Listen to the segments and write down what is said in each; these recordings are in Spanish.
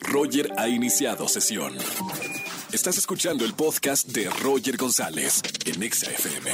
Roger ha iniciado sesión. Estás escuchando el podcast de Roger González en XFM.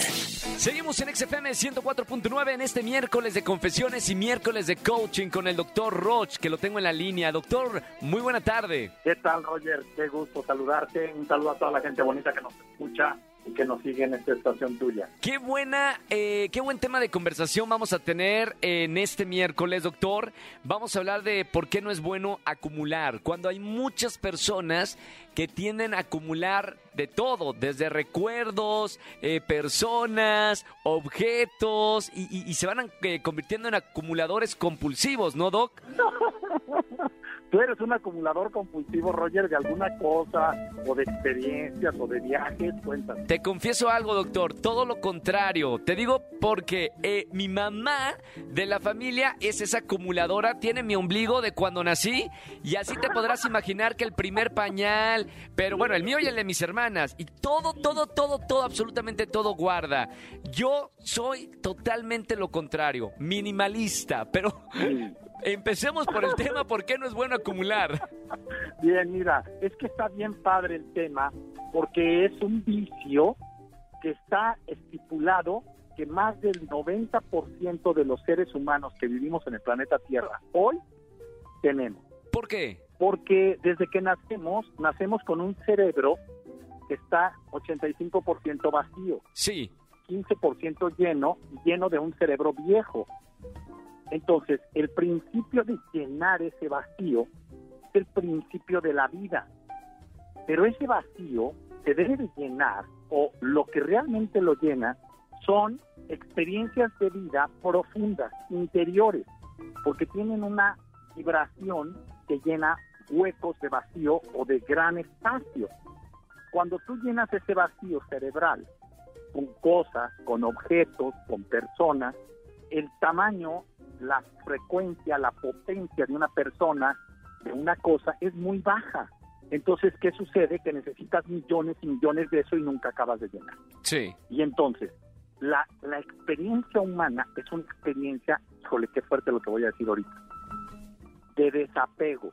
Seguimos en XFM 104.9 en este miércoles de confesiones y miércoles de coaching con el doctor Roch, que lo tengo en la línea. Doctor, muy buena tarde. ¿Qué tal, Roger? Qué gusto saludarte. Un saludo a toda la gente bonita que nos escucha y que nos sigue en esta estación tuya. Qué buena, eh, qué buen tema de conversación vamos a tener en este miércoles, doctor. Vamos a hablar de por qué no es bueno acumular. Cuando hay muchas personas que tienden a acumular de todo, desde recuerdos, eh, personas, objetos, y, y se van eh, convirtiendo en acumuladores compulsivos, ¿no, Doc? ¿Tú eres un acumulador compulsivo, Roger, de alguna cosa, o de experiencias, o de viajes? Cuéntame. Te confieso algo, doctor, todo lo contrario. Te digo porque eh, mi mamá de la familia es esa acumuladora, tiene mi ombligo de cuando nací, y así te podrás imaginar que el primer pañal, pero bueno, el mío y el de mis hermanas, y todo, todo, todo, todo, absolutamente todo guarda. Yo soy totalmente lo contrario, minimalista, pero... Empecemos por el tema, ¿por qué no es bueno acumular? Bien, mira, es que está bien padre el tema porque es un vicio que está estipulado que más del 90% de los seres humanos que vivimos en el planeta Tierra hoy tenemos. ¿Por qué? Porque desde que nacemos, nacemos con un cerebro que está 85% vacío. Sí. 15% lleno, lleno de un cerebro viejo. Entonces, el principio de llenar ese vacío es el principio de la vida. Pero ese vacío se debe de llenar, o lo que realmente lo llena, son experiencias de vida profundas, interiores, porque tienen una vibración que llena huecos de vacío o de gran espacio. Cuando tú llenas ese vacío cerebral con cosas, con objetos, con personas, el tamaño la frecuencia, la potencia de una persona, de una cosa, es muy baja. Entonces, ¿qué sucede? Que necesitas millones y millones de eso y nunca acabas de llenar. Sí. Y entonces, la, la experiencia humana es una experiencia, híjole, qué fuerte lo que voy a decir ahorita, de desapego.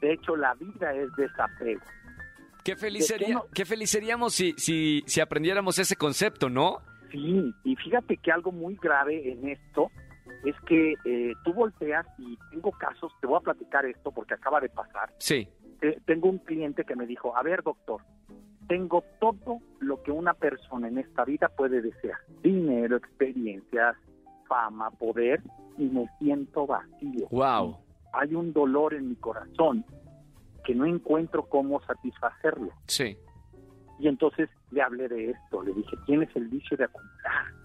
De hecho, la vida es desapego. Qué feliz, sería, qué feliz seríamos si, si, si aprendiéramos ese concepto, ¿no? Sí, y fíjate que algo muy grave en esto es que eh, tú volteas y tengo casos, te voy a platicar esto porque acaba de pasar. Sí. tengo un cliente que me dijo, a ver doctor, tengo todo lo que una persona en esta vida puede desear. Dinero, experiencias, fama, poder, y me siento vacío. Wow. Hay un dolor en mi corazón que no encuentro cómo satisfacerlo. Sí. Y entonces le hablé de esto, le dije, tienes el vicio de acumular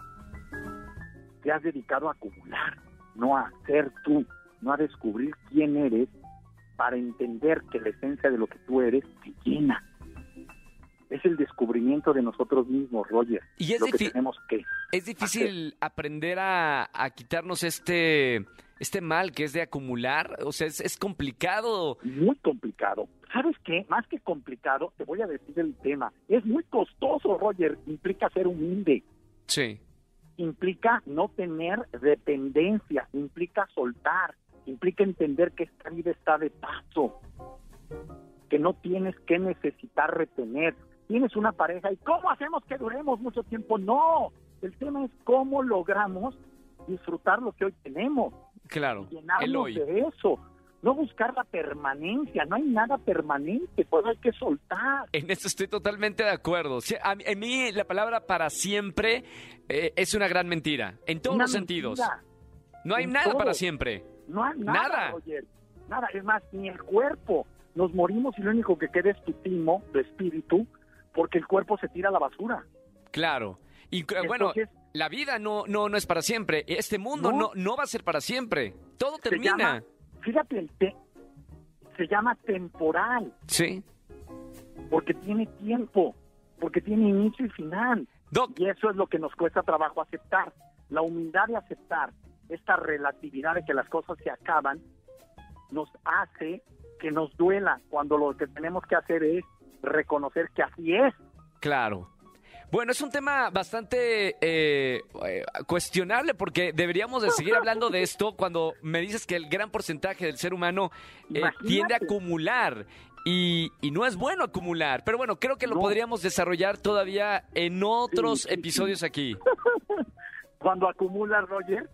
te has dedicado a acumular, no a ser tú, no a descubrir quién eres para entender que la esencia de lo que tú eres te llena. Es el descubrimiento de nosotros mismos, Roger. Y es, lo que tenemos que es difícil aprender a, quitarnos este, este mal que es de acumular. O sea, es, es complicado. Muy complicado. ¿Sabes qué? Más que complicado, te voy a decir el tema. Es muy costoso, Roger. Implica ser humilde. Sí implica no tener dependencia, implica soltar, implica entender que esta vida está de paso, que no tienes que necesitar retener. Tienes una pareja y ¿cómo hacemos que duremos mucho tiempo? No, el tema es cómo logramos disfrutar lo que hoy tenemos. Claro, el hoy. de eso no buscar la permanencia, no hay nada permanente, pues hay que soltar. En eso estoy totalmente de acuerdo. en mí la palabra para siempre eh, es una gran mentira, en todos los sentidos. No hay nada para siempre. No hay nada, nada. es más, ni el cuerpo. Nos morimos y lo único que queda es tu timo, tu espíritu, porque el cuerpo se tira a la basura. Claro. Y eh, bueno, la vida no, no, no es para siempre. Este mundo no, no, va a ser para siempre. Todo termina fíjate, el te, se llama temporal. Sí. Porque tiene tiempo, porque tiene inicio y final. Y eso es lo que nos cuesta trabajo aceptar. La humildad de aceptar esta relatividad de que las cosas se acaban nos hace que nos duela cuando lo que tenemos que hacer es reconocer que así es. Claro. Bueno, es un tema bastante eh, eh, cuestionable porque deberíamos de seguir hablando de esto cuando me dices que el gran porcentaje del ser humano eh, tiende a acumular y, y no es bueno acumular. Pero bueno, creo que lo No. podríamos desarrollar todavía en otros Sí, sí, sí. episodios aquí. Cuando acumulas, Roger,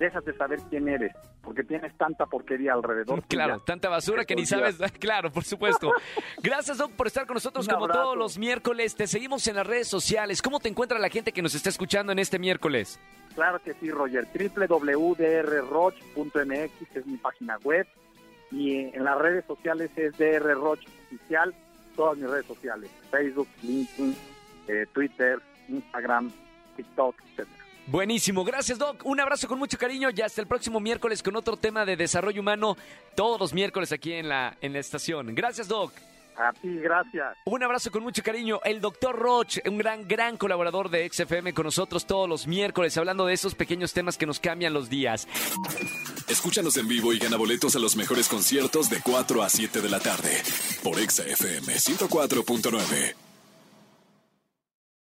déjate saber quién eres, porque tienes tanta porquería alrededor. Claro, tanta basura que ni sabes. Claro, por supuesto. Gracias, Doc, por estar con nosotros Un como abrazo. todos los miércoles. Te seguimos en las redes sociales. ¿Cómo te encuentra la gente que nos está escuchando en este miércoles? Claro que sí, Roger. www.drroch.mx es mi página web y en las redes sociales es drroch oficial, todas mis redes sociales, Facebook, LinkedIn, eh, Twitter, Instagram, TikTok, etcétera. Buenísimo, gracias Doc. Un abrazo con mucho cariño y hasta el próximo miércoles con otro tema de desarrollo humano, todos los miércoles aquí en la, en la estación. Gracias Doc. A ti, gracias. Un abrazo con mucho cariño. El doctor Roch, un gran, gran colaborador de XFM con nosotros todos los miércoles, hablando de esos pequeños temas que nos cambian los días. Escúchanos en vivo y gana boletos a los mejores conciertos de 4 a 7 de la tarde por Exa FM 104.9.